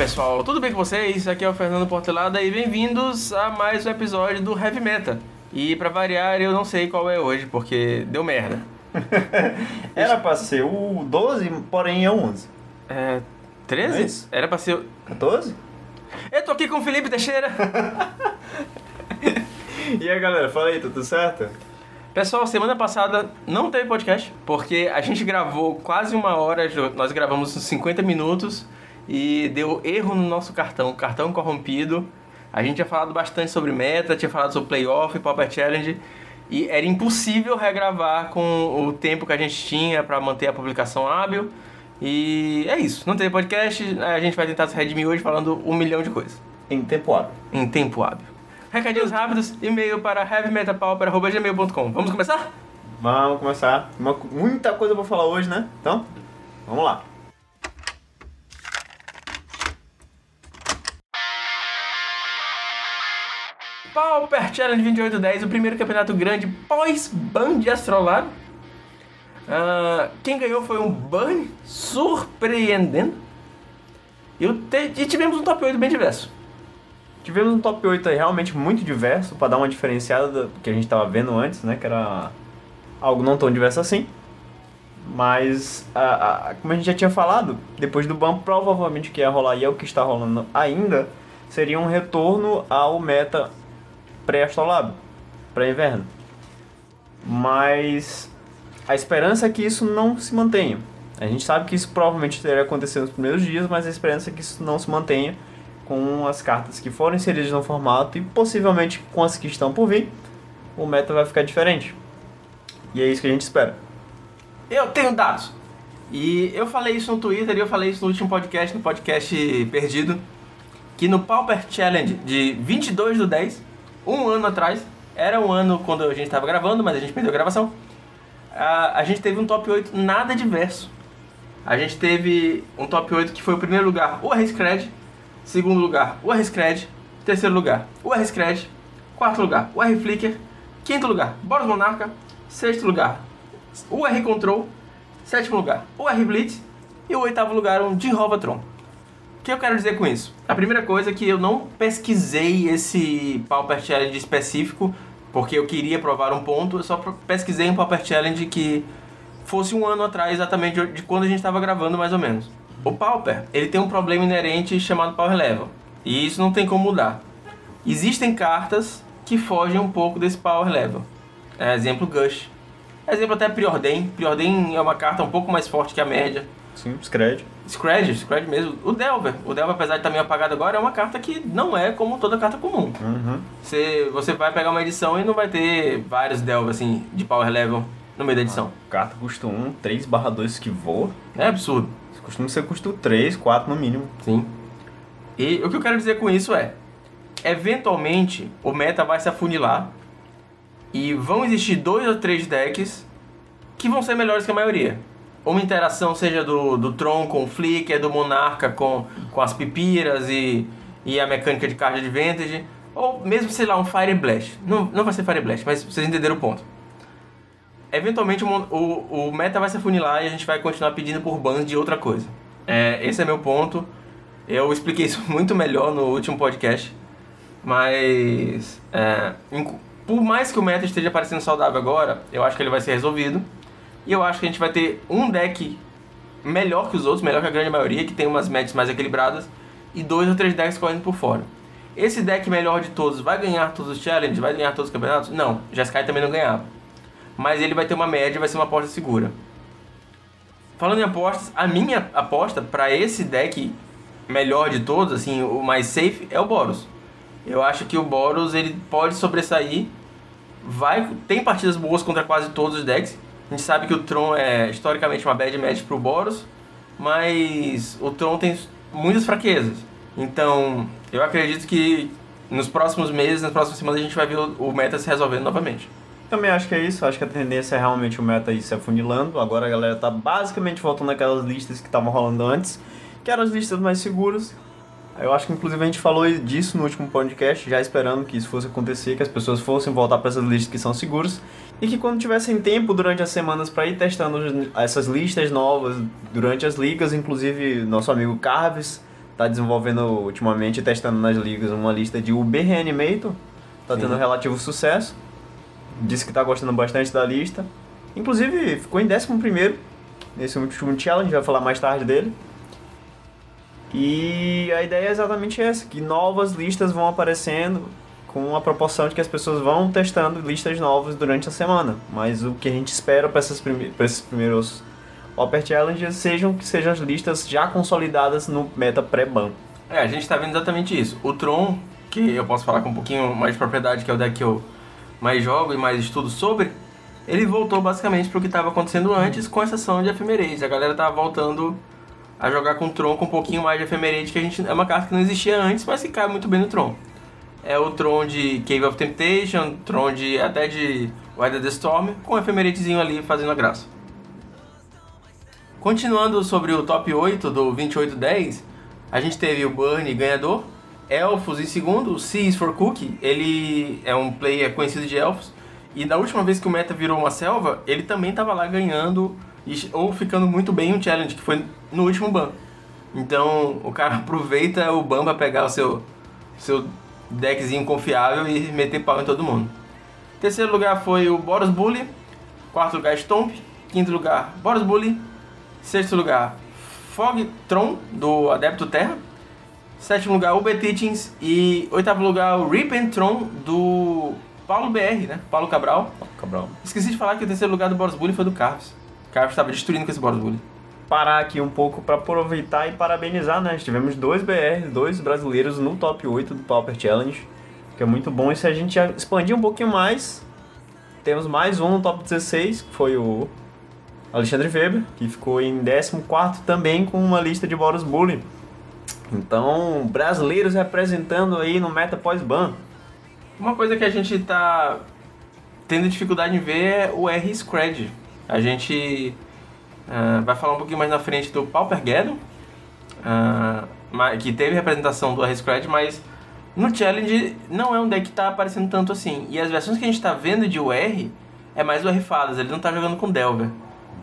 pessoal, tudo bem com vocês? Aqui é o Fernando Portelada e bem-vindos a mais um episódio do Heavy Meta. E pra variar, eu não sei qual é hoje, porque deu merda. Era pra ser o 12, porém é o 11. É. 13? Não é? Era pra ser. 14? Eu tô aqui com o Felipe Teixeira. E aí galera, fala aí, tudo certo? Pessoal, semana passada não teve podcast, porque a gente gravou quase uma hora, nós gravamos uns 50 minutos e deu erro no nosso cartão, cartão corrompido. A gente tinha falado bastante sobre meta, tinha falado sobre playoff, Pauper Challenge, e era impossível regravar com o tempo que a gente tinha para manter a publicação hábil. E é isso, não teve podcast, a gente vai tentar se redimir hoje falando um milhão de coisas, Em tempo hábil. em tempo hábil. Recadinhos rápidos, e-mail para heavymetapauper.gmail.com. Vamos começar? Vamos começar. Uma- muita coisa pra falar hoje, né? Então, vamos lá. Pauper Challenge 2810, o primeiro campeonato grande pós-ban de Astrolabe. Ah, quem ganhou foi um Burn, surpreendendo. E, e tivemos um top 8 bem diverso. Tivemos um top 8 aí realmente muito diverso, pra dar uma diferenciada do que a gente tava vendo antes, né? Que era algo não tão diverso assim. Mas, a- a- como a gente já tinha falado, depois do ban, provavelmente o que ia rolar e é o que está rolando ainda, seria um retorno ao meta pré-astrolab, pré-inverno. Mas a esperança é que isso não se mantenha. A gente sabe que isso provavelmente teria acontecido nos primeiros dias, mas a esperança é que isso não se mantenha com as cartas que foram inseridas no formato e possivelmente com as que estão por vir, o meta vai ficar diferente. E é isso que a gente espera. Eu tenho dados. E eu falei isso no Twitter e eu falei isso no último podcast, no podcast Perdido, que no Pauper Challenge de 22 do 10, um ano atrás, era um ano quando a gente estava gravando, mas a gente perdeu a gravação, a, a gente teve um top 8 nada diverso. A gente teve um top 8 que foi o primeiro lugar, o R-Scred, segundo lugar, o R-Scred, terceiro lugar, o R-Scred, quarto lugar, o R-Flicker, quinto lugar, Boros Monarca, sexto lugar, o R Control, sétimo lugar, o R Blitz e o oitavo lugar, um Jinhovatron. O que eu quero dizer com isso? A primeira coisa é que eu não pesquisei esse Pauper Challenge específico, porque eu queria provar um ponto, eu só pesquisei um Pauper Challenge que fosse um ano atrás, exatamente de- quando a gente estava gravando, mais ou menos. O Pauper, ele tem um problema inerente chamado Power Level, e isso não tem como mudar. Existem cartas que fogem um pouco desse Power Level. É, exemplo, Gush. Exemplo até Preordain. Preordain é uma carta um pouco mais forte que a média. Sim, Scred. Scred, Scred mesmo. O Delver. O Delver, apesar de estar meio apagado agora, é uma carta que não é como toda carta comum. Uhum. Você, você vai pegar uma edição e não vai ter vários Delver, assim, de power level no meio da edição. Carta custa 1, 3 barra 2 que voa. É absurdo. Costuma ser custo 3, 4 no mínimo. Sim. E o que eu quero dizer com isso é, eventualmente o meta vai se afunilar e vão existir dois ou três decks que vão ser melhores que a maioria. Uma interação seja do, do Tron com o Flicker, do Monarca com, com as pipiras e, e a mecânica de card advantage, ou mesmo, sei lá, um Fire Blast. Não, não vai ser Fire Blast, mas vocês entenderam o ponto. Eventualmente o, o, o meta vai se afunilar e a gente vai continuar pedindo por bans de outra coisa. É, esse é meu ponto. Eu expliquei isso muito melhor no último podcast. Mas. é, por mais que o meta esteja parecendo saudável agora, eu acho que ele vai ser resolvido. E eu acho que a gente vai ter um deck melhor que os outros, melhor que a grande maioria, que tem umas matches mais equilibradas, e dois ou três decks correndo por fora. Esse deck melhor de todos vai ganhar todos os challenges? Vai ganhar todos os campeonatos? Não, Jeskai também não ganhava. Mas ele vai ter uma média, vai ser uma aposta segura. Falando em apostas, a minha aposta para esse deck melhor de todos, assim, o mais safe, é o Boros. Eu acho que o Boros ele pode sobressair. Vai, tem partidas boas contra quase todos os decks. A gente sabe que o Tron é historicamente uma bad match pro Boros, mas o Tron tem muitas fraquezas. Então, eu acredito que nos próximos meses, nas próximas semanas, a gente vai ver o meta se resolvendo novamente. Também acho que é isso, acho que a tendência é realmente o meta ir se afunilando. Agora a galera tá basicamente voltando àquelas listas que estavam rolando antes, que eram as listas mais seguras. Eu acho que inclusive a gente falou disso no último podcast, já esperando que isso fosse acontecer, que as pessoas fossem voltar para essas listas que são seguras. E que quando tivessem tempo durante as semanas para ir testando essas listas novas durante as ligas, inclusive nosso amigo Carves tá desenvolvendo ultimamente, testando nas ligas, uma lista de UB Reanimator. Tá Sim. tendo relativo sucesso. Disse que tá gostando bastante da lista. Inclusive, ficou em 11 nesse último challenge, vai falar mais tarde dele. E a ideia é exatamente essa, que novas listas vão aparecendo com a proporção de que as pessoas vão testando listas novas durante a semana. Mas o que a gente espera para esses primeiros Upper Challenges sejam que sejam as listas já consolidadas no meta pré-ban. É, a gente tá vendo exatamente isso. O Tron, que eu posso falar com um pouquinho mais de propriedade, que é o deck que eu mais jogo e mais estudo sobre, ele voltou basicamente pro que estava acontecendo antes, com exceção de Ephemerate. A galera tá voltando a jogar com o Tron com um pouquinho mais de Ephemerate, que a gente é uma carta que não existia antes, mas que cai muito bem no Tron. É o Tron de Cave of Temptation, Tron de até de Weather the Storm, com um Ephemeratezinho ali fazendo a graça. Continuando sobre o top 8 do 2810, a gente teve o Burn ganhador, Elfos em segundo, o for Cookie, ele é um player conhecido de Elfos, e na última vez que o meta virou uma selva, ele também estava lá ganhando ou ficando muito bem em um challenge, que foi no último ban. Então o cara aproveita o ban pra pegar o seu, seu deckzinho confiável e meter pau em todo mundo. Terceiro lugar foi o Boros Bully, quarto lugar Stomp, quinto lugar Boros Bully, sexto lugar Fog Tron do Adepto Terra, sétimo lugar UB Teachings e oitavo lugar o Rip and Tron do Paulo BR, né? Paulo Cabral. Cabral. Esqueci de falar que o terceiro lugar do Boros Bully foi do Carves. Carves estava destruindo com esse Boros Bully. Parar aqui um pouco para aproveitar e parabenizar, né? Tivemos dois BR, dois brasileiros no top 8 do Pauper Challenge, que é muito bom. E se a gente expandir um pouquinho mais, temos mais um no top 16, que foi o Alexandre Weber, que ficou em 14 também com uma lista de Boros Bully. Então, brasileiros representando aí no meta pós-ban. Uma coisa que a gente tá tendo dificuldade em ver é o R-Scred. A gente ah, vai falar um pouquinho mais na frente do Paupergeddon, ah, ma- que teve representação do R-Scred, mas no Challenge não é um deck que tá aparecendo tanto assim. E as versões que a gente tá vendo de UR é mais o R-Fadas, ele não tá jogando com Delver.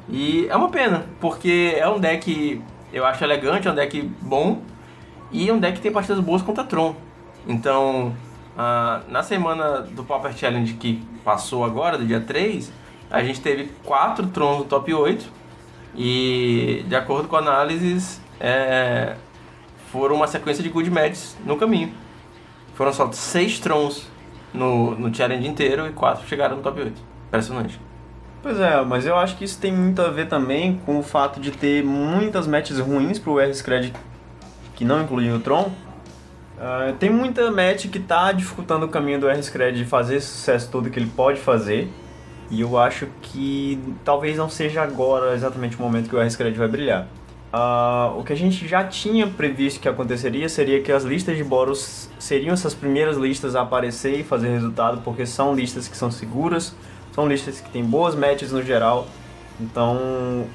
E é uma pena, porque é um deck, eu acho elegante, é um deck bom, e é um deck que tem partidas boas contra Tron. Então, ah, na semana do Pauper Challenge que passou agora, do dia 3, a gente teve 4 Trons no top 8. E, de acordo com análises, é, foram uma sequência de good matches no caminho. Foram só 6 Trons no, no Challenge inteiro e 4 chegaram no top 8. Impressionante. Pois é, mas eu acho que isso tem muito a ver também com o fato de ter muitas matches ruins pro R-Scred que não incluem o Tron. Ah, tem muita match que tá dificultando o caminho do R-Scred de fazer sucesso todo que ele pode fazer. E eu acho que talvez não seja agora exatamente o momento que o R-Scred vai brilhar. Ah, o que a gente já tinha previsto que aconteceria seria que as listas de Boros seriam essas primeiras listas a aparecer e fazer resultado, porque são listas que são seguras, são listas que têm boas matches no geral. Então,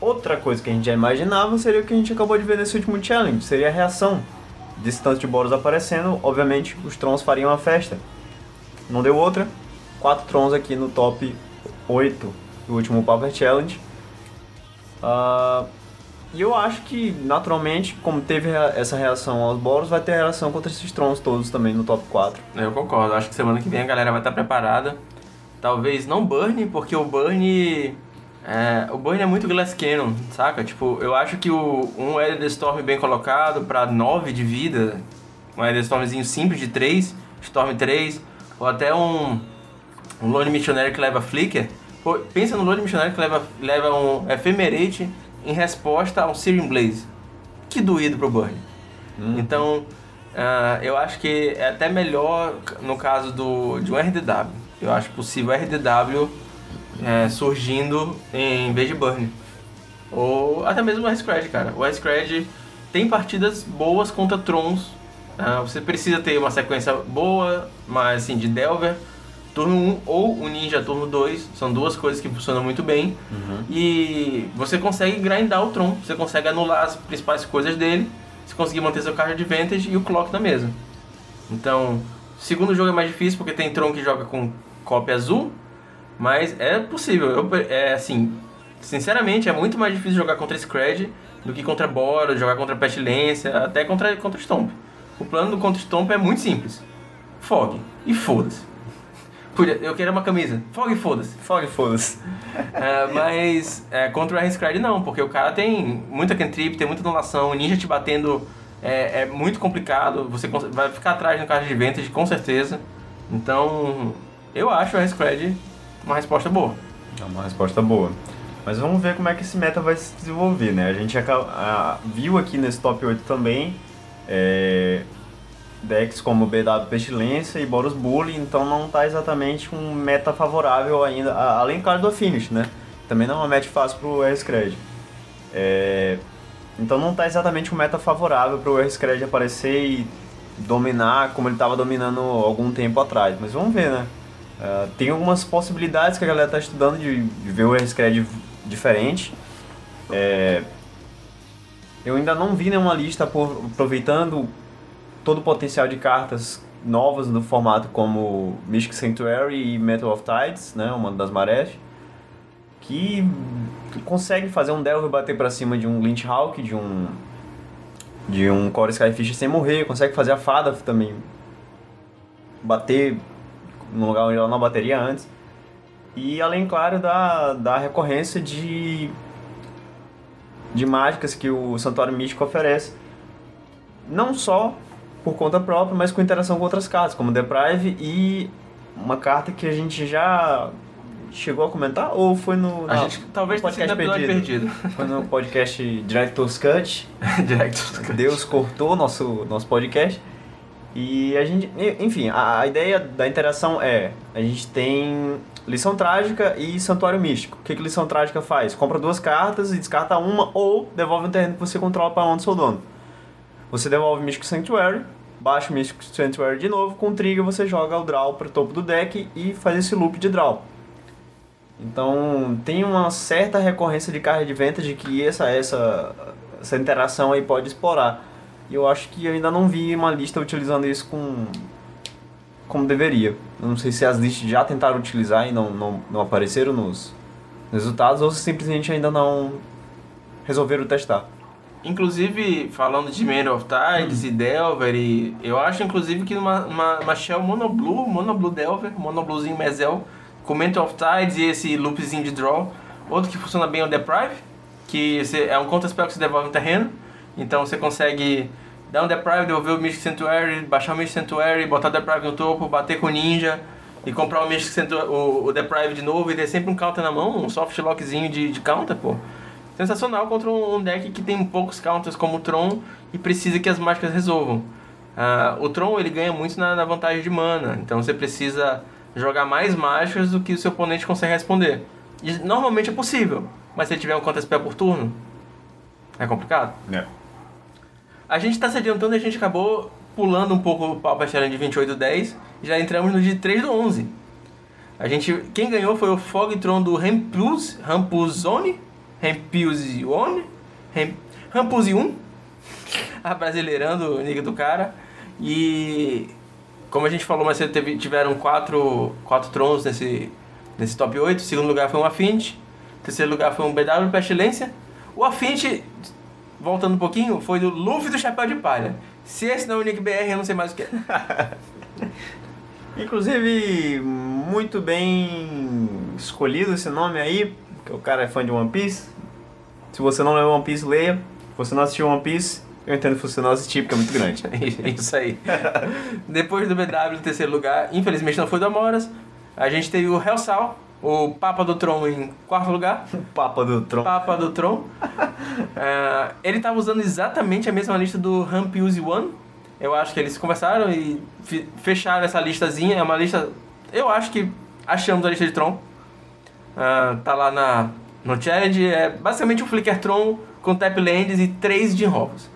outra coisa que a gente já imaginava seria o que a gente acabou de ver nesse último challenge, seria a reação desse tanto de Boros aparecendo. Obviamente, os Trons fariam a festa. Não deu outra. Quatro Trons aqui no top 8 do último Power Challenge. Ah, e eu acho que, naturalmente, como teve essa reação aos Boros, vai ter reação contra esses Trons todos também no top 4. Eu concordo, acho que semana que vem a galera vai estar preparada. Talvez não Burn, porque o Burn. É, o Burn é muito Glass Cannon, saca? Tipo, eu acho que o, um Elder Storm bem colocado pra 9 de vida, um Elder Stormzinho simples de 3, Storm 3, ou até um, um Lone Missionary que leva Flicker. Pô, pensa no Lone Missionary que leva, leva um Ephemerate em resposta a um Searing Blaze. Que doído pro Burn. Então, ah, eu acho que é até melhor no caso do, de um RDW. Eu acho possível RDW é, surgindo em vez de Burn. Ou até mesmo o R-Scred, cara. O R-Scred tem partidas boas contra Trons. Ah, você precisa ter uma sequência boa, mas assim, de Delver, turno 1 ou o Ninja turno 2. São duas coisas que funcionam muito bem. E você consegue grindar o Tron. Você consegue anular as principais coisas dele. Você conseguir manter seu card advantage e o clock na mesa. Então, segundo jogo é mais difícil porque tem Tron que joga com cópia azul. Mas é possível. Eu, é assim, Sinceramente, é muito mais difícil jogar contra Scred do que contra Boros, jogar contra Pestilência, até contra, contra Stomp. O plano do contra Stomp é muito simples. Fog. E foda-se. Podia- Eu queria uma camisa. Fog e foda-se. Fog, foda-se. É, mas é, contra o R-Scred não, porque o cara tem muita cantrip, tem muita anulação, o ninja te batendo é, é muito complicado, você vai ficar atrás no card de Vantage com certeza. Então, eu acho o R-Scred uma resposta boa. É uma resposta boa. Mas vamos ver como é que esse meta vai se desenvolver, né? A gente viu aqui nesse top 8 também é, decks como BW Pestilência e Boros Bully, então não tá exatamente um meta favorável ainda, além, claro, do Finish, né? Também não é uma match fácil pro R-Scred. É, então não tá exatamente um meta favorável pro R-Scred aparecer e dominar como ele estava dominando algum tempo atrás. Mas vamos ver, né? Ah, tem algumas possibilidades que a galera tá estudando de, de ver o R-Scred diferente. É, eu ainda não vi nenhuma lista por- aproveitando todo o potencial de cartas novas no formato como Mystic Sanctuary e Metal of Tides, né, uma das marés, que consegue fazer um Delver bater pra cima de um Lynch Hawk, de um de um Core Skyfish sem morrer, consegue fazer a fada também bater no lugar onde ela não bateria antes. E além, claro, da, da recorrência de, de mágicas que o Santuário Místico oferece. Não só por conta própria, mas com interação com outras cartas, como Deprive e uma carta que a gente já chegou a comentar, ou foi no, A na- gente talvez no no episódio perdido. Foi no podcast Director's Cut, Direto. Deus cortou nosso, nosso podcast. E a gente, enfim, a, a ideia da interação é: a gente tem lição trágica e santuário místico. O que, que lição trágica faz? Compra duas cartas e descarta uma ou devolve um terreno que você controla para onde seu dono. Você devolve Mystic Sanctuary, baixa o Mystic Sanctuary de novo, com trigger você joga o draw para o topo do deck e faz esse loop de draw. Então tem uma certa recorrência de carga de vantage que essa, essa, essa interação aí pode explorar. E eu acho que eu ainda não vi uma lista utilizando isso com como deveria. Eu não sei se as listas já tentaram utilizar e não, não, não apareceram nos resultados ou se simplesmente ainda não resolveram testar. Inclusive, falando de Man of Tides e Delver, e eu acho inclusive que uma, uma, uma Shell Mono Blue, Mono Blue Delver, Mono Bluezinho Mezel, com Man of Tides e esse loopzinho de draw. Outro que funciona bem é o Deprive, que é um counterspell que você devolve um terreno. Então você consegue dar um Deprive, devolver o Mystic Sanctuary, baixar o Mystic Sanctuary, botar o Deprive no topo, bater com o Ninja e comprar o Mystic Sanctuary, o, o Deprive de novo e ter sempre um counter na mão, um soft lockzinho de, de counter, pô. Sensacional contra um deck que tem poucos counters como o Tron e precisa que as mágicas resolvam. Ah, o Tron ele ganha muito na, na vantagem de mana, então você precisa jogar mais mágicas do que o seu oponente consegue responder. E normalmente é possível, mas se ele tiver um counter spell por turno, é complicado. É. A gente está se adiantando e a gente acabou pulando um pouco o Pauper Challenge de 28 10 e já entramos no de 3 do 11. A gente, quem ganhou foi o Fogtron do Rampuz, Rampuzone, Rampuzione, Ram- Rampuzium, brasileirando o nick do cara. E como a gente falou mais cedo, teve, tiveram quatro, quatro trons nesse, nesse top 8. O segundo lugar foi um Affinity. O terceiro lugar foi um BW Pestilência. O Affinity, voltando um pouquinho, foi do Luffy do Chapéu de Palha. Se esse não é o Nick BR, eu não sei mais o que é. Inclusive, muito bem escolhido esse nome aí, o cara é fã de One Piece. Se você não leu One Piece, leia. Se você não assistiu One Piece, eu entendo que você não assistiu, porque é muito grande. É Isso aí. Depois do BW no terceiro lugar, infelizmente não foi do Amoras. A gente teve o Hellsal, o Papa do Tron em quarto lugar. Papa do Tron. Papa do Tron. Ah, ele estava usando exatamente a mesma lista do Rampuse One. Eu acho que eles conversaram e fecharam essa listazinha. É uma lista. Eu acho que achamos a lista de Tron. Ah, tá lá na, no challenge. É basicamente um Flicker Tron com tap lands e três de rovos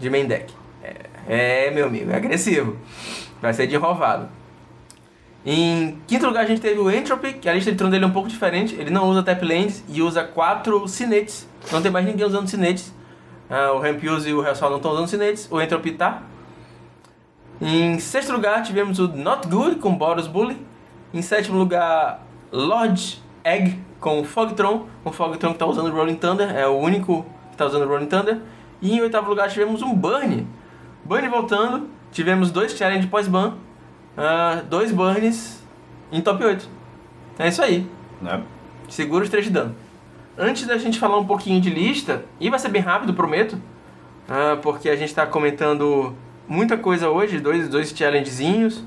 de main deck. É, é, meu amigo, é agressivo. Vai ser de rovado. Em quinto lugar a gente teve o Entropy, que a lista de Tron dele é um pouco diferente. Ele não usa tap lands e usa quatro cinetes. Não tem mais ninguém usando cinetes. Ah, o Rampuse e o Hellsol não estão usando cinetes. O Entropy tá. Em sexto lugar tivemos o Not Good com Boros Bully. Em sétimo lugar, Lodge Egg com o Fogtron, o Fogtron que tá usando o Rolling Thunder, é o único que tá usando o Rolling Thunder. E em oitavo lugar tivemos um Burn. Burn voltando, tivemos dois challenge pós-ban, uh, dois Burns em top 8. É isso aí. Né? Segura os 3 de dano. Antes da gente falar um pouquinho de lista, e vai ser bem rápido, prometo, uh, porque a gente está comentando muita coisa hoje, dois, dois challengezinhos.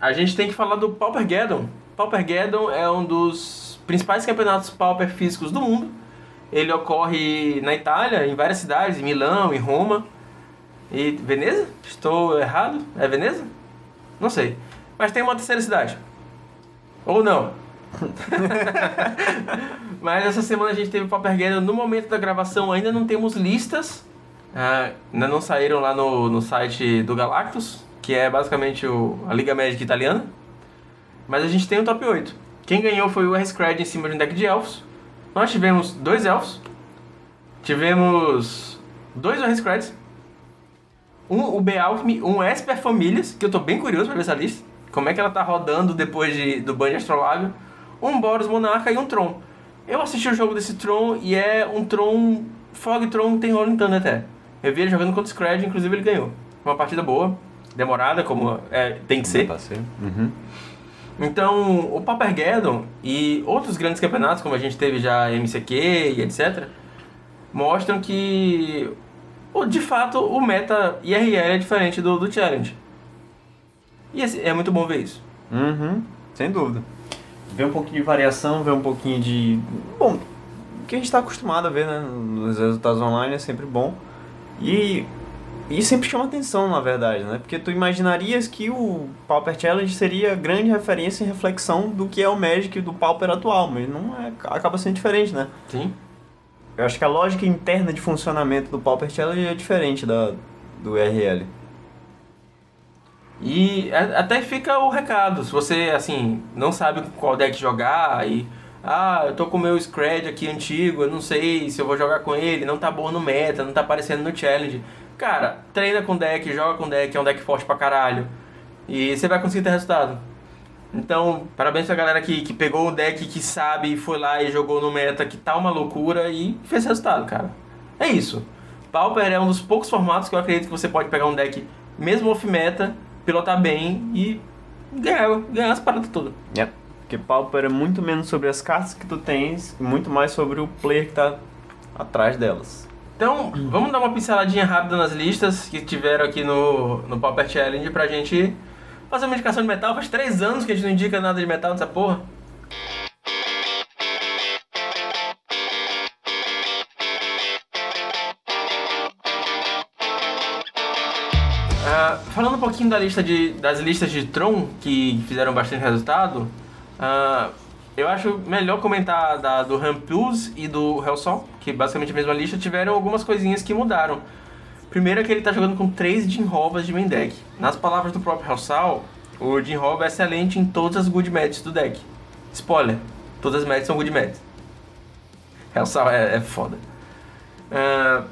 A gente tem que falar do Paupergeddon. Paupergeddon é um dos principais campeonatos Pauper físicos do mundo. Ele ocorre na Itália, em várias cidades, em Milão, em Roma. E Veneza? Estou errado? É Veneza? Não sei. Mas tem uma terceira cidade. Ou não. Mas essa semana a gente teve o Paupergeddon. No momento da gravação ainda não temos listas. Ah, ainda não saíram lá no, no site do Galactus, que é basicamente o, a Liga Médica Italiana. Mas a gente tem o top 8. Quem ganhou foi o R-Scred em cima de um deck de elfos. Nós tivemos dois elfos. Tivemos dois R-Screds. Um o Bealchemy, um Esper Famílias, que eu tô bem curioso pra ver essa lista. Como é que ela tá rodando depois de, do Banho Astrolábio. Um Boros Monarca e um Tron. Eu assisti o jogo desse Tron e é um Tron... Fog Tron tem Rolling Thunder até. Eu vi ele jogando contra o Scred, inclusive ele ganhou. Uma partida boa, demorada, como é, tem que ser. Uhum. Então, o Papergeddon e outros grandes campeonatos, como a gente teve já MCQ e etc., mostram que, de fato, o meta IRL é diferente do, do Challenge. E é muito bom ver isso. Uhum, sem dúvida. Ver um pouquinho de variação, ver um pouquinho de. Bom, o que a gente está acostumado a ver né, nos resultados online é sempre bom. E e sempre chama atenção, na verdade, né? Porque tu imaginarias que o Pauper Challenge seria grande referência e reflexão do que é o Magic do Pauper atual, mas não é, acaba sendo diferente, né? Sim. Eu acho que a lógica interna de funcionamento do Pauper Challenge é diferente da do RL. E até fica o recado, se você, assim, não sabe qual deck jogar e... Ah, eu tô com o meu Scred aqui antigo, eu não sei se eu vou jogar com ele, não tá bom no meta, não tá aparecendo no challenge Cara, treina com deck, joga com deck, é um deck forte pra caralho. E você vai conseguir ter resultado. Então, parabéns pra galera que, que pegou o deck que sabe, foi lá e jogou no meta que tá uma loucura e fez resultado, cara. É isso. Pauper é um dos poucos formatos que eu acredito que você pode pegar um deck, mesmo off-meta, pilotar bem e ganhar, ganhar as paradas todas. Yeah. Porque Pauper é muito menos sobre as cartas que tu tens, muito mais sobre o player que tá atrás delas. Então, vamos dar uma pinceladinha rápida nas listas que tiveram aqui no, no Pauper Challenge pra gente fazer uma indicação de metal. Faz três anos que a gente não indica nada de metal nessa porra. Uh, falando um pouquinho da lista de, das listas de Tron que fizeram bastante resultado, uh, eu acho melhor comentar da, do Rampus e do Hellsong, que basicamente a mesma lista, tiveram algumas coisinhas que mudaram. Primeiro é que ele está jogando com três Jin Rovas de main deck. Nas palavras do próprio Hellsal, o Rova é excelente em todas as good matches do deck. Spoiler, todas as matches são good matches. Hellsal é, é foda. Uh,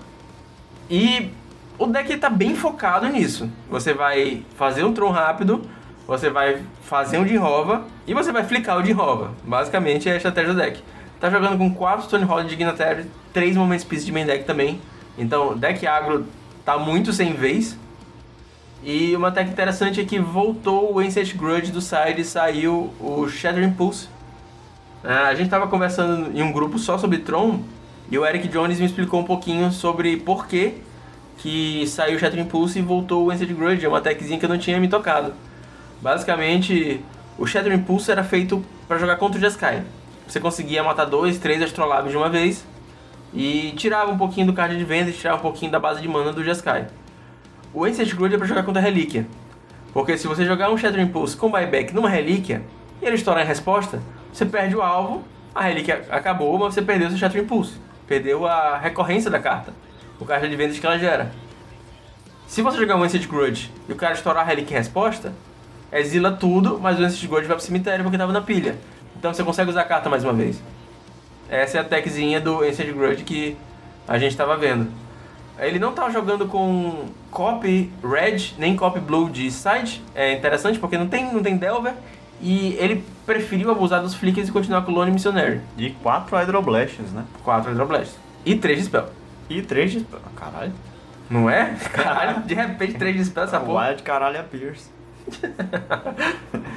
e o deck está bem focado nisso. Você vai fazer um Tron rápido, você vai fazer um Jinrova e você vai flicar o Jinrova. Basicamente é a estratégia do deck. Tá jogando com 4 Stonehold de Dignitary, 3 Moments Peace de main deck também. Então, deck agro tá muito sem vez. E uma tech interessante é que voltou o Ancient Grudge do side e saiu o Shattering Pulse. Ah, a gente tava conversando em um grupo só sobre Tron e o Eric Jones me explicou um pouquinho sobre por que, que saiu o Shattering Pulse e voltou o Ancient Grudge. É uma techzinha que eu não tinha me tocado. Basicamente, o Shadow Impulse era feito para jogar contra o Jeskai. Você conseguia matar dois, três Astrolabes de uma vez e tirava um pouquinho do card de venda e tirava um pouquinho da base de mana do Jeskai. O Ancient Grudge é para jogar contra a Relíquia. Porque se você jogar um Shadow Impulse com buyback numa Relíquia e ele estourar em resposta, você perde o alvo, a Relíquia acabou, mas você perdeu seu Shadow Impulse. Perdeu a recorrência da carta, o card de vendas que ela gera. Se você jogar um Ancient Grudge e o cara estourar a Relíquia em resposta, exila tudo, mas o Ancient Gold vai pro cemitério porque tava na pilha. Então você consegue usar a carta mais uma vez. Essa é a techzinha do Ancient Grudge que a gente tava vendo. Ele não tava jogando com copy red nem copy blue de side. É interessante porque não tem, não tem Delver E ele preferiu abusar dos flickers e continuar com o Lone Missionary. E 4 Hydroblasts, né? 4 Hydroblasts. E 3 de Spell. E 3 de... Caralho. Não é? Caralho, de repente 3 de Spell essa porra. Wild caralho a Pierce.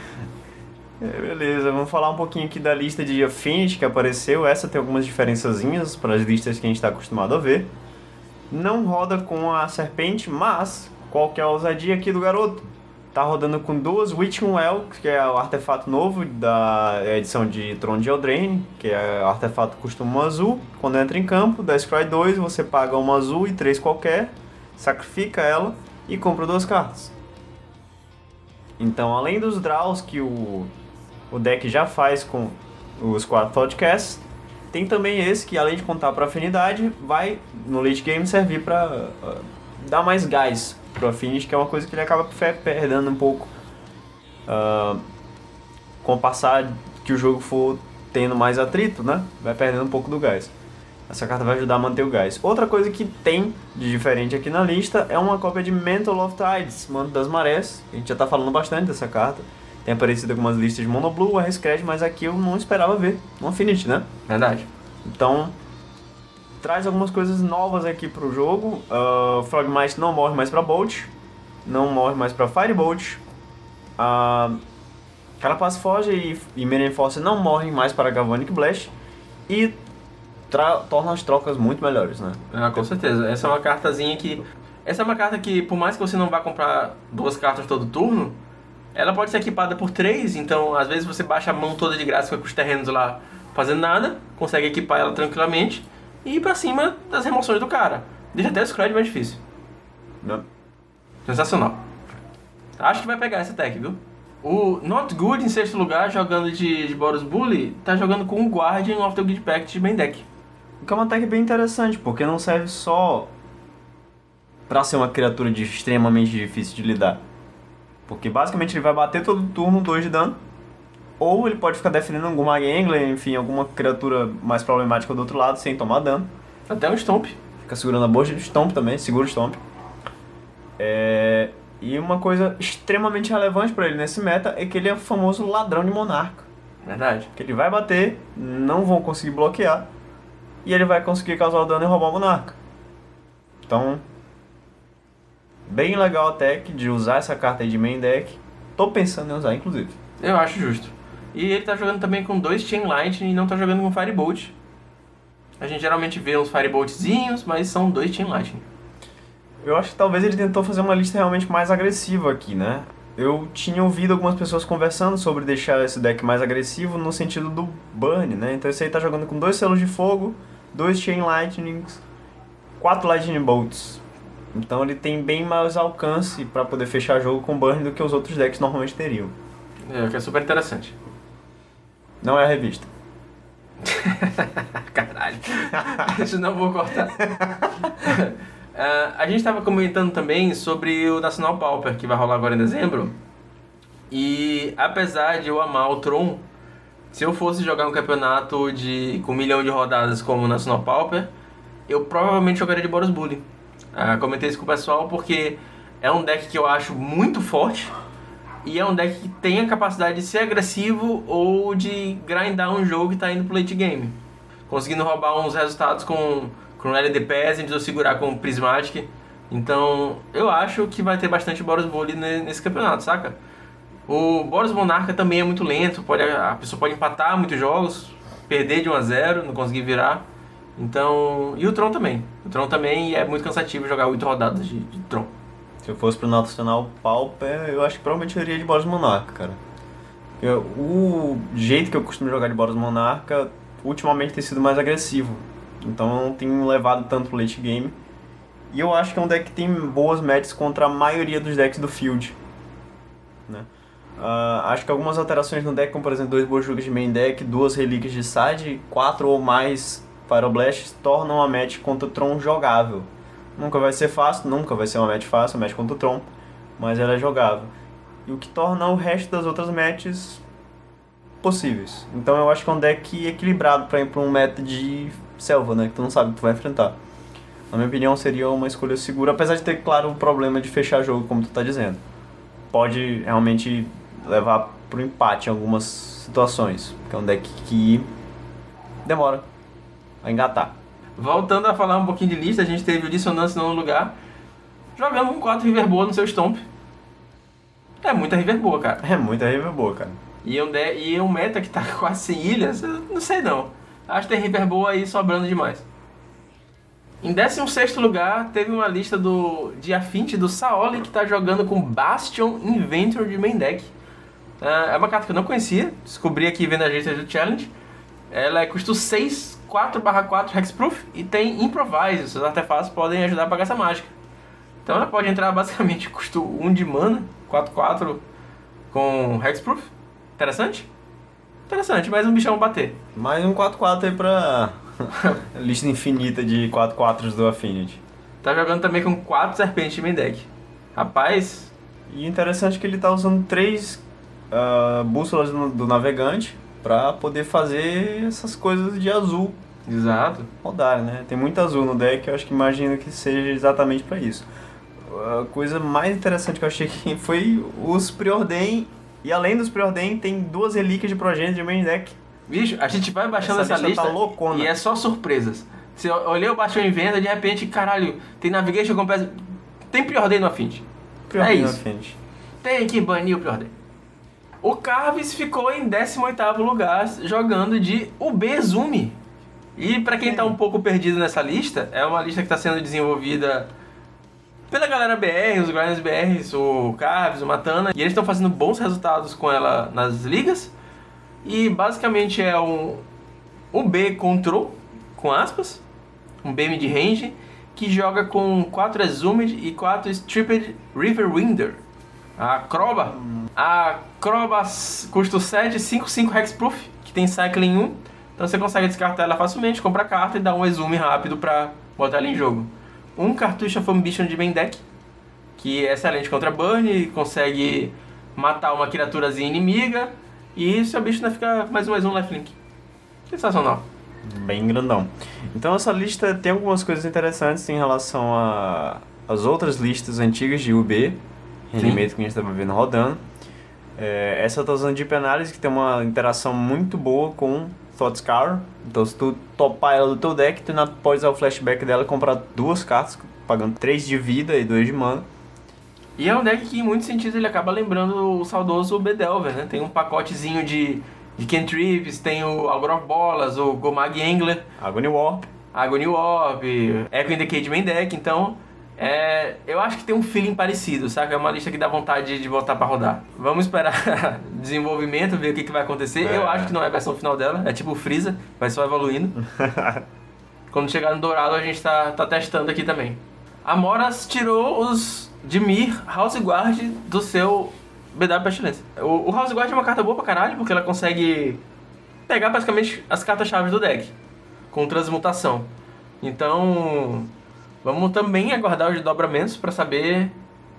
É, beleza, vamos falar um pouquinho aqui da lista de Affinity que apareceu. Essa tem algumas diferençazinhas para as listas que a gente está acostumado a ver. Não roda com a serpente, mas qual que é a ousadia aqui do garoto? Tá rodando com duas Witching Well, que é o artefato novo da edição de Tron de Eldraine, que é o artefato custa um azul. Quando entra em campo, da Scry 2, você paga uma azul e três qualquer, sacrifica ela e compra duas cartas. Então, além dos draws que o o deck já faz com os quatro podcasts. Tem também esse que, além de contar para afinidade, vai no late game servir para uh, dar mais gás pro Affinity, que é uma coisa que ele acaba perdendo um pouco uh, com o passar que o jogo for tendo mais atrito, né? Vai perdendo um pouco do gás. Essa carta vai ajudar a manter o gás. Outra coisa que tem de diferente aqui na lista é uma cópia de Mental of Tides, Manto das Marés. A gente já está falando bastante dessa carta. Tem aparecido algumas listas de Monoblue, RSCred, mas aqui eu não esperava ver no Affinity, né? Verdade. Então, traz algumas coisas novas aqui pro jogo. Uh, Frogmite não morre mais pra Bolt, não morre mais pra Firebolt. Uh, Carapace Foge e, e Meren Force não morrem mais para Galvanic Blast. E torna as trocas muito melhores, né? Ah, com certeza. Essa é uma cartazinha que... Essa é uma carta que, por mais que você não vá comprar duas cartas todo turno, ela pode ser equipada por três, então às vezes você baixa a mão toda de graça com os terrenos lá fazendo nada, consegue equipar ela tranquilamente e ir pra cima das remoções do cara. Deixa até o Scred mais difícil. Não. Sensacional. Acho que vai pegar essa tech, viu? O Not Good, em sexto lugar, jogando de, de Boros Bully, tá jogando com o Guardian of the Guild Pact de main deck. Que é uma tech bem interessante, porque não serve só pra ser uma criatura de extremamente difícil de lidar. Porque basicamente ele vai bater todo turno 2 de dano. Ou ele pode ficar defendendo alguma Angler, enfim, alguma criatura mais problemática do outro lado sem tomar dano. Até um Stomp. Fica segurando a bolsa de Stomp também, segura o Stomp. É... E uma coisa extremamente relevante para ele nesse meta é que ele é o famoso ladrão de monarca. Verdade. Que ele vai bater, não vão conseguir bloquear, e ele vai conseguir causar o dano e roubar o monarca. Então, Bem legal até que de usar essa carta aí de main deck. Tô pensando em usar, inclusive. Eu acho justo. E ele tá jogando também com dois Chain Lightning e não tá jogando com Firebolt. A gente geralmente vê uns Fireboltzinhos, mas são dois Chain Lightning. Eu acho que talvez ele tentou fazer uma lista realmente mais agressiva aqui, né? Eu tinha ouvido algumas pessoas conversando sobre deixar esse deck mais agressivo no sentido do burn, né? Então esse aí tá jogando com dois selos de fogo, dois Chain Lightnings, quatro Lightning Bolts. Então ele tem bem mais alcance para poder fechar jogo com burn do que os outros decks normalmente teriam. É, que é super interessante. Não é a revista. Caralho. Isso não vou cortar. uh, a gente estava comentando também sobre o Nacional Pauper, que vai rolar agora em dezembro. E apesar de eu amar o Tron, se eu fosse jogar um campeonato de, com um milhão de rodadas como o Nacional Pauper, eu provavelmente jogaria de Boros Bully. Uh, comentei isso com o pessoal porque é um deck que eu acho muito forte e é um deck que tem a capacidade de ser agressivo ou de grindar um jogo que está indo pro late game. Conseguindo roubar uns resultados com, com Peasant ou segurar com Prismatic. Então eu acho que vai ter bastante Boros Bully nesse campeonato, saca? O Boros Monarca também é muito lento, pode, a pessoa pode empatar muitos jogos, perder de 1 a 0 não conseguir virar. Então. E o Tron também. O Tron também é muito cansativo jogar 8 rodadas de, de Tron. Se eu fosse pro Nacional Pauper, eu acho que provavelmente eu iria de Boros Monarca, cara. O jeito que eu costumo jogar de Boros Monarca ultimamente tem sido mais agressivo. Então eu não tenho levado tanto pro late game. E eu acho que é um deck que tem boas matches contra a maioria dos decks do field. Né? Uh, acho que algumas alterações no deck, como por exemplo, dois Bojugas de main deck, duas relíquias de side, quatro ou mais Pyroblast tornam a match contra o Tron jogável. Nunca vai ser fácil, nunca vai ser uma match fácil, match contra o Tron, mas ela é jogável. E o que torna o resto das outras matches possíveis. Então eu acho que é um deck equilibrado para ir para um meta de selva, né? Que tu não sabe o que tu vai enfrentar. Na minha opinião, seria uma escolha segura, apesar de ter, claro, o problema de fechar jogo, como tu tá dizendo. Pode realmente levar pro empate em algumas situações. Que é um deck que demora a engatar. Voltando a falar um pouquinho de lista, a gente teve o Dissonância no lugar, jogando com 4 River Boa no seu Stomp. É muita River Boa, cara. É muita River boa, cara. E um, de, e um meta que tá quase sem ilhas, eu não sei não. Acho que tem River Boa aí sobrando demais. Em 16 lugar, teve uma lista do de Affinity do Saoli que tá jogando com Bastion Inventor de main deck. É, é uma carta que eu não conhecia, descobri aqui vendo a agência do Challenge. Ela é custo 6, 4/4 Hexproof e tem Improvise. Seus artefatos podem ajudar a pagar essa mágica. Então ela pode entrar basicamente custo 1 de mana, 4/4 com Hexproof. Interessante? Interessante, mais um bichão é bater. Mais um 4/4 aí pra lista infinita de 4/4s do Affinity. Tá jogando também com 4 serpentes de main deck. Rapaz. E interessante é que ele tá usando 3 uh, bússolas do navegante para poder fazer essas coisas de azul. Exato. Rodar, né? Tem muito azul no deck, eu acho que imagino que seja exatamente para isso. A coisa mais interessante que eu achei que foi os preordem. E além dos preordem, tem duas relíquias de progênito de main deck. Bicho, a gente vai baixando essa, essa tá lista, lista tá e é só surpresas. Você olhou, baixou em venda, de repente, caralho, tem Navigation Compass. Tem preordem no Affinity. Preordem é isso. no Affinity. Tem que banir o preordem. O Carves ficou em 18º lugar jogando de Ubezumi. E pra quem tá um pouco perdido nessa lista, é uma lista que está sendo desenvolvida pela galera BR, os Grinders BRs, o Carves, o Matana, e eles estão fazendo bons resultados com ela nas ligas. E basicamente é um UB Control, com aspas, um B mid-range, que joga com 4 Exhumed e 4 Stripped Riverwinder. A Croba. A Croba s- custa 7, 5, 5 Hexproof, que tem Cycling 1. Então você consegue descartar ela facilmente, compra a carta e dá um exume rápido pra botar ela em jogo. Um cartucho of Ambition de main deck, que é excelente contra burn, consegue matar uma criaturazinha inimiga e seu bicho ainda fica mais um mais um lifelink. Sensacional. Bem grandão. Então essa lista tem algumas coisas interessantes em relação a- às outras listas antigas de UB, rendimento que a gente estava vendo rodando. É, essa eu tô usando Deep Analysis, que tem uma interação muito boa com Thought Scar. Então se tu topar ela do teu deck, tu ainda pode usar o flashback dela e comprar duas cartas, pagando 3 de vida e 2 de mana. E é um deck que em muitos sentidos ele acaba lembrando o saudoso Bedelver, né? Tem um pacotezinho de, de cantrips, tem o Algor of Bolas, o Gomag Angler, Agony War. Agony Orb, Echo in the Cage Main Deck, então é, eu acho que tem um feeling parecido, sabe? É uma lista que dá vontade de botar pra rodar. Vamos esperar desenvolvimento, ver o que, que vai acontecer. É. Eu acho que não é a versão final dela, é tipo Freeza, vai só evoluindo. Quando chegar no Dourado a gente tá, tá testando aqui também. A Moras tirou os Dimir House Guard do seu BW Pestilência. O, o House Guard é uma carta boa pra caralho, porque ela consegue pegar basicamente as cartas-chave do deck com transmutação. Então, vamos também aguardar os dobramentos para saber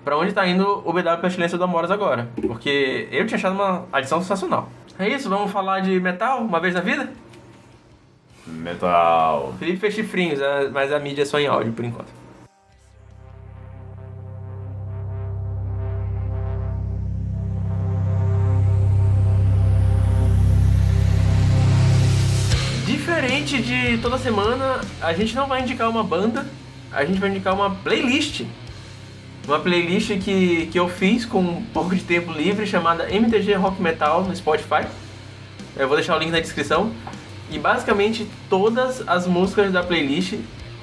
para onde tá indo o BW Pestilência do Amoras agora. Porque eu tinha achado uma adição sensacional. É isso, vamos falar de metal uma vez na vida? Metal. Felipe fez chifrinhos, é- mas a mídia é só em áudio por enquanto. Diferente de toda semana, a gente não vai indicar uma banda, a gente vai indicar uma playlist. Uma playlist que, que eu fiz com um pouco de tempo livre chamada MTG Rock Metal no Spotify. Eu vou deixar o link na descrição. E basicamente todas as músicas da playlist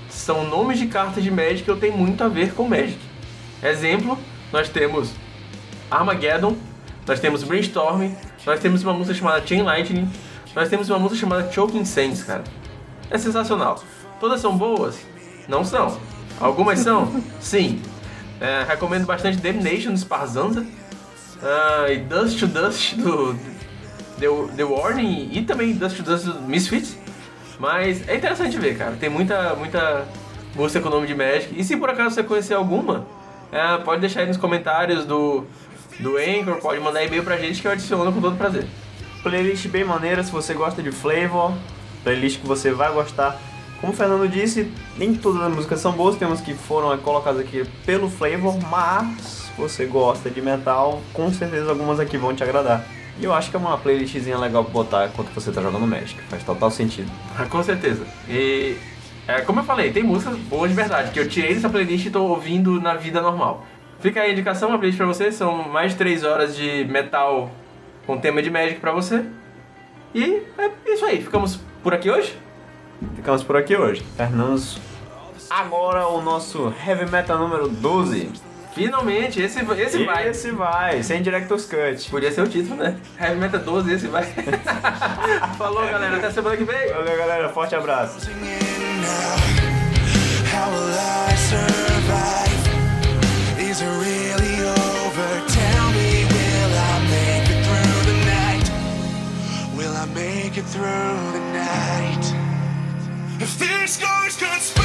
são nomes de cartas de Magic que eu tenho muito a ver com Magic. Exemplo, nós temos Armageddon, nós temos Brainstorm, nós temos uma música chamada Chain Lightning, nós temos uma música chamada Choking Sands, cara. É sensacional. Todas são boas? Não são. Algumas são? Sim. É, recomendo bastante Damnation do Sparzanza ah, e Dust to Dust do The, The Warning e também Dust to Dust do Misfits. Mas é interessante ver, cara. Tem muita, muita música com o nome de Magic. E se por acaso você conhecer alguma, é, pode deixar aí nos comentários do, do Anchor, pode mandar e-mail pra gente que eu adiciono com todo prazer. Playlist bem maneira se você gosta de flavor. Playlist que você vai gostar. Como o Fernando disse, nem todas as músicas são boas, temos que foram colocadas aqui pelo flavor, mas você gosta de metal, com certeza algumas aqui vão te agradar. E eu acho que é uma playlistzinha legal pra botar enquanto você tá jogando Magic. Faz total sentido. Com certeza. E é, como eu falei, tem músicas boas de verdade, que eu tirei dessa playlist e tô ouvindo na vida normal. Fica aí a indicação, uma playlist pra você, são mais de 3 horas de metal com tema de Magic pra você. E é isso aí, ficamos por aqui hoje? Ficamos por aqui hoje. Terminamos agora o nosso Heavy Metal número 12. Finalmente, esse, esse vai. Esse vai, sem Director's Cut. Podia ser o título, né? Heavy Metal 12, esse vai. Falou, galera. Até semana que vem. Valeu, galera. Forte abraço. Closing in now. How will I survive? Is it really over? Tell me, will I make it through the night? Will I make it through the night? these scars conspire.